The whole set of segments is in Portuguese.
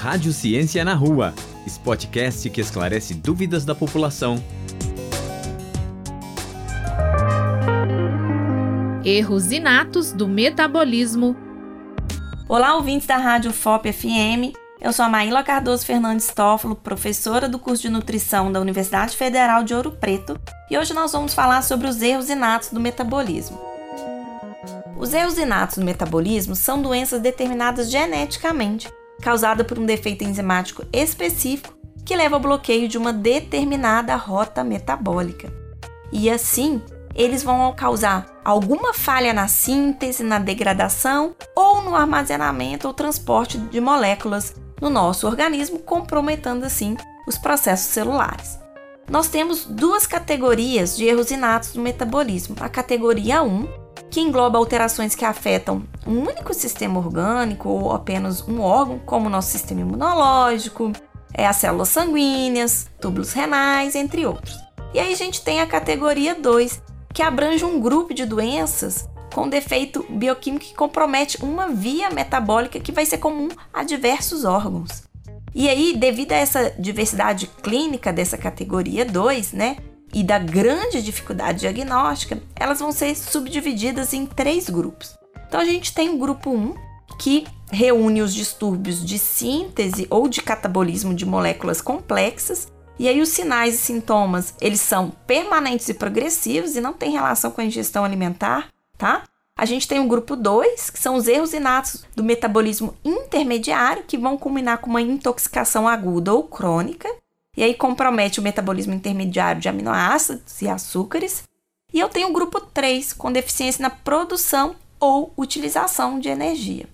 Rádio Ciência na Rua, esse podcast que esclarece dúvidas da população. Erros inatos do metabolismo. Olá, ouvintes da Rádio FOP FM. Eu sou a Maíla Cardoso Fernandes Toffolo, professora do curso de nutrição da Universidade Federal de Ouro Preto, e hoje nós vamos falar sobre os erros inatos do metabolismo. Os erros inatos do metabolismo são doenças determinadas geneticamente, causadas por um defeito enzimático específico que leva ao bloqueio de uma determinada rota metabólica. E assim, eles vão causar alguma falha na síntese, na degradação ou no armazenamento ou transporte de moléculas no nosso organismo, comprometendo assim os processos celulares. Nós temos duas categorias de erros inatos do metabolismo. A categoria 1, que engloba alterações que afetam um único sistema orgânico ou apenas um órgão, como o nosso sistema imunológico, é as células sanguíneas, túbulos renais, entre outros. E aí a gente tem a categoria 2, que abrange um grupo de doenças com defeito bioquímico que compromete uma via metabólica que vai ser comum a diversos órgãos. E aí, devido a essa diversidade clínica dessa categoria 2, né, e da grande dificuldade diagnóstica, elas vão ser subdivididas em três grupos. Então a gente tem o grupo 1, que reúne os distúrbios de síntese ou de catabolismo de moléculas complexas, e aí os sinais e sintomas, eles são permanentes e progressivos e não têm relação com a ingestão alimentar, tá? A gente tem o grupo 2, que são os erros inatos do metabolismo intermediário, que vão culminar com uma intoxicação aguda ou crônica, e aí compromete o metabolismo intermediário de aminoácidos e açúcares. E eu tenho o grupo 3, com deficiência na produção ou utilização de energia.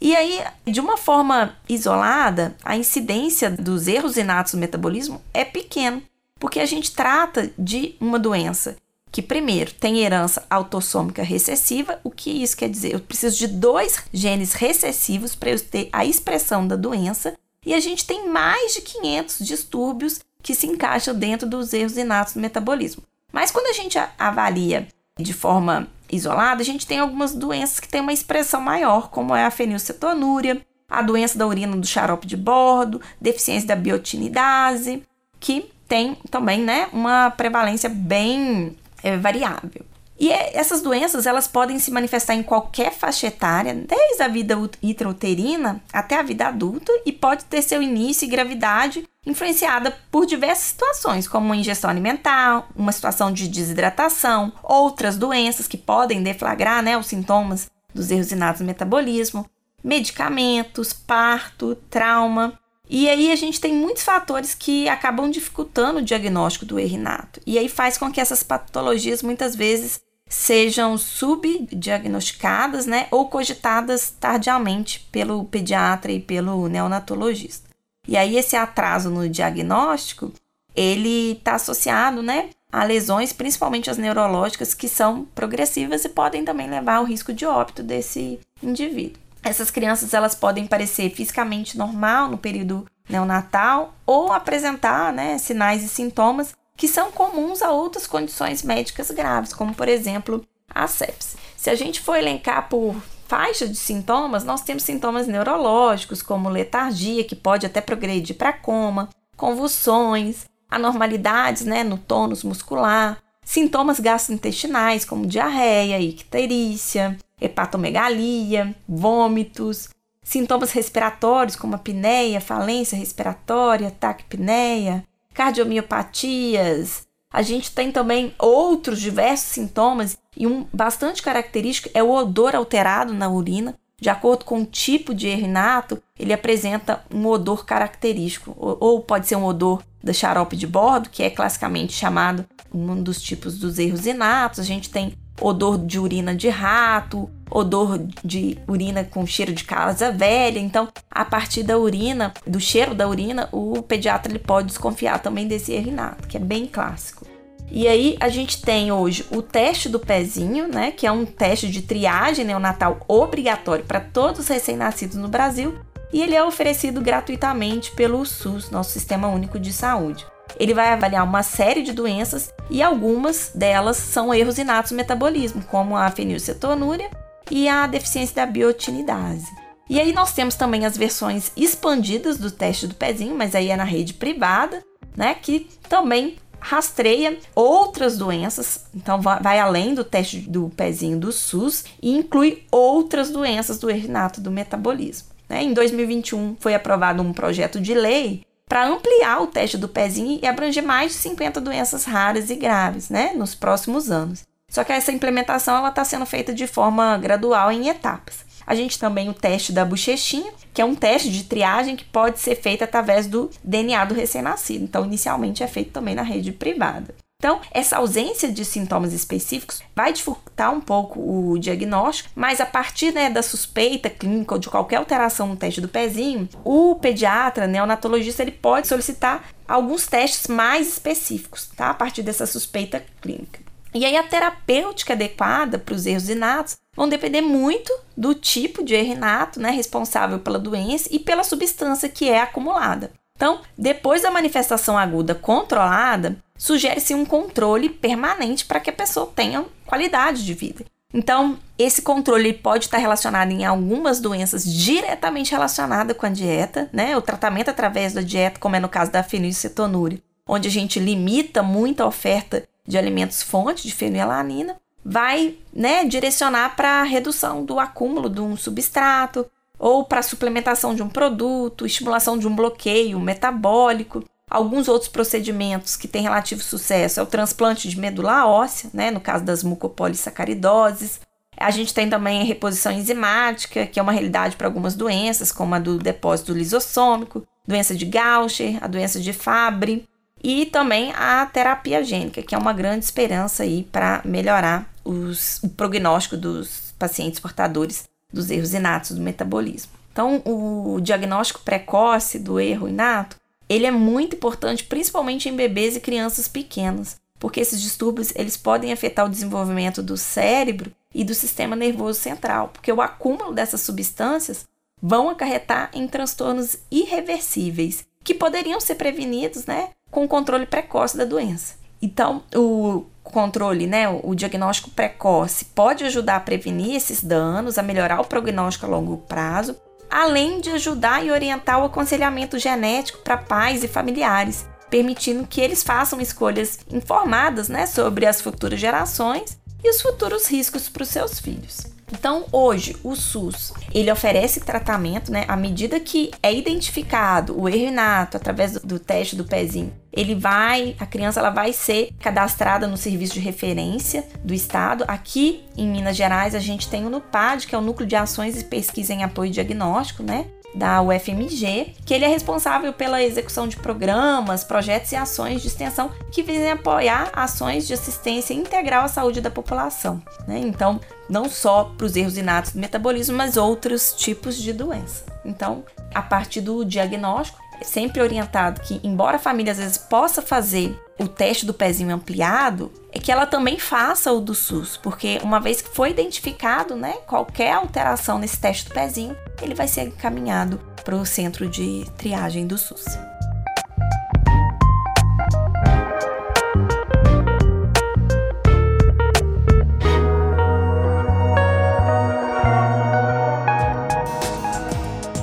E aí, de uma forma isolada, a incidência dos erros inatos do metabolismo é pequena, porque a gente trata de uma doença que primeiro tem herança autossômica recessiva. O que isso quer dizer? Eu preciso de dois genes recessivos para eu ter a expressão da doença, e a gente tem mais de 500 distúrbios que se encaixam dentro dos erros inatos do metabolismo. Mas quando a gente avalia de forma isolada, a gente tem algumas doenças que têm uma expressão maior, como é a fenilcetonúria, a doença da urina do xarope de bordo, deficiência da biotinidase, que tem também né, uma prevalência bem é variável. E é, essas doenças elas podem se manifestar em qualquer faixa etária, desde a vida intrauterina até a vida adulta, e pode ter seu início e gravidade influenciada por diversas situações, como uma ingestão alimentar, uma situação de desidratação, outras doenças que podem deflagrar né, os sintomas dos erros inatos do metabolismo, medicamentos, parto, trauma. E aí a gente tem muitos fatores que acabam dificultando o diagnóstico do erro. E aí faz com que essas patologias muitas vezes sejam subdiagnosticadas, né, ou cogitadas tardiamente pelo pediatra e pelo neonatologista. E aí esse atraso no diagnóstico, ele está associado, né, a lesões, principalmente as neurológicas, que são progressivas e podem também levar ao risco de óbito desse indivíduo. Essas crianças elas podem parecer fisicamente normal no período neonatal ou apresentar né, sinais e sintomas que são comuns a outras condições médicas graves, como por exemplo a sepse. Se a gente for elencar por faixa de sintomas, nós temos sintomas neurológicos, como letargia, que pode até progredir para coma, convulsões, anormalidades né, no tônus muscular, sintomas gastrointestinais, como diarreia, icterícia, hepatomegalia, vômitos, sintomas respiratórios como apneia, falência respiratória, taquipneia, cardiomiopatias. A gente tem também outros diversos sintomas e um bastante característico é o odor alterado na urina. De acordo com o tipo de erro inato, ele apresenta um odor característico, ou pode ser um odor da xarope de bordo, que é classicamente chamado um dos tipos dos erros inatos. A gente tem odor de urina de rato, odor de urina com cheiro de casa velha. Então, a partir da urina, do cheiro da urina, o pediatra ele pode desconfiar também desse erro inato, que é bem clássico. E aí a gente tem hoje o teste do pezinho, né, que é um teste de triagem neonatal obrigatório para todos os recém-nascidos no Brasil, e ele é oferecido gratuitamente pelo SUS, nosso Sistema Único de Saúde. Ele vai avaliar uma série de doenças e algumas delas são erros inatos do metabolismo, como a fenilcetonúria e a deficiência da biotinidase. E aí nós temos também as versões expandidas do teste do pezinho, mas aí é na rede privada, né? Que também rastreia outras doenças, então vai além do teste do pezinho do SUS e inclui outras doenças do erinato do metabolismo. Né? Em 2021 foi aprovado um projeto de lei para ampliar o teste do pezinho e abranger mais de 50 doenças raras e graves né? nos próximos anos. Só que essa implementação está sendo feita de forma gradual em etapas. A gente também o teste da bochechinha, que é um teste de triagem que pode ser feito através do DNA do recém-nascido. Então, inicialmente é feito também na rede privada. Então, essa ausência de sintomas específicos vai dificultar um pouco o diagnóstico, mas a partir né, da suspeita clínica ou de qualquer alteração no teste do pezinho, o pediatra, neonatologista, ele pode solicitar alguns testes mais específicos, tá? A partir dessa suspeita clínica. E aí a terapêutica adequada para os erros inatos vão depender muito do tipo de erro inato, né, responsável pela doença e pela substância que é acumulada. Então, depois da manifestação aguda controlada, sugere-se um controle permanente para que a pessoa tenha qualidade de vida. Então, esse controle pode estar relacionado em algumas doenças diretamente relacionadas com a dieta, né? O tratamento através da dieta, como é no caso da fenilcetonúria, onde a gente limita muito a oferta de alimentos fonte de fenilalanina, vai né, direcionar para a redução do acúmulo de um substrato ou para a suplementação de um produto, estimulação de um bloqueio metabólico. Alguns outros procedimentos que têm relativo sucesso é o transplante de medula óssea, né, no caso das mucopolissacaridoses. A gente tem também a reposição enzimática, que é uma realidade para algumas doenças, como a do depósito lisossômico, doença de Gaucher, a doença de Fabry e também a terapia gênica, que é uma grande esperança aí para melhorar os, o prognóstico dos pacientes portadores dos erros inatos do metabolismo. Então, o diagnóstico precoce do erro inato, ele é muito importante, principalmente em bebês e crianças pequenas, porque esses distúrbios eles podem afetar o desenvolvimento do cérebro e do sistema nervoso central, porque o acúmulo dessas substâncias vão acarretar em transtornos irreversíveis que poderiam ser prevenidos, né, com o controle precoce da doença. Então, o controle, né, o diagnóstico precoce pode ajudar a prevenir esses danos, a melhorar o prognóstico a longo prazo, além de ajudar e orientar o aconselhamento genético para pais e familiares, permitindo que eles façam escolhas informadas, né, sobre as futuras gerações e os futuros riscos para os seus filhos. Então, hoje, o SUS, ele oferece tratamento, né? À medida que é identificado o erro inato através do, do teste do pezinho, ele vai, a criança ela vai ser cadastrada no serviço de referência do estado. Aqui em Minas Gerais, a gente tem o NUPAD, que é o Núcleo de Ações e Pesquisa em Apoio Diagnóstico, né? Da UFMG, que ele é responsável pela execução de programas, projetos e ações de extensão que visem apoiar ações de assistência integral à saúde da população. Né? Então, não só para os erros inatos do metabolismo, mas outros tipos de doença. Então, a partir do diagnóstico, sempre orientado que, embora a família às vezes possa fazer o teste do pezinho ampliado, é que ela também faça o do SUS, porque uma vez que foi identificado, né, qualquer alteração nesse teste do pezinho, ele vai ser encaminhado para o centro de triagem do SUS.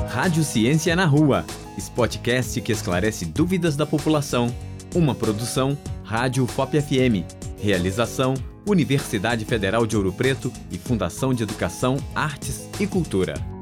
Rádio Ciência na Rua, podcast que esclarece dúvidas da população. Uma produção Rádio FOP FM. Realização Universidade Federal de Ouro Preto e Fundação de Educação, Artes e Cultura.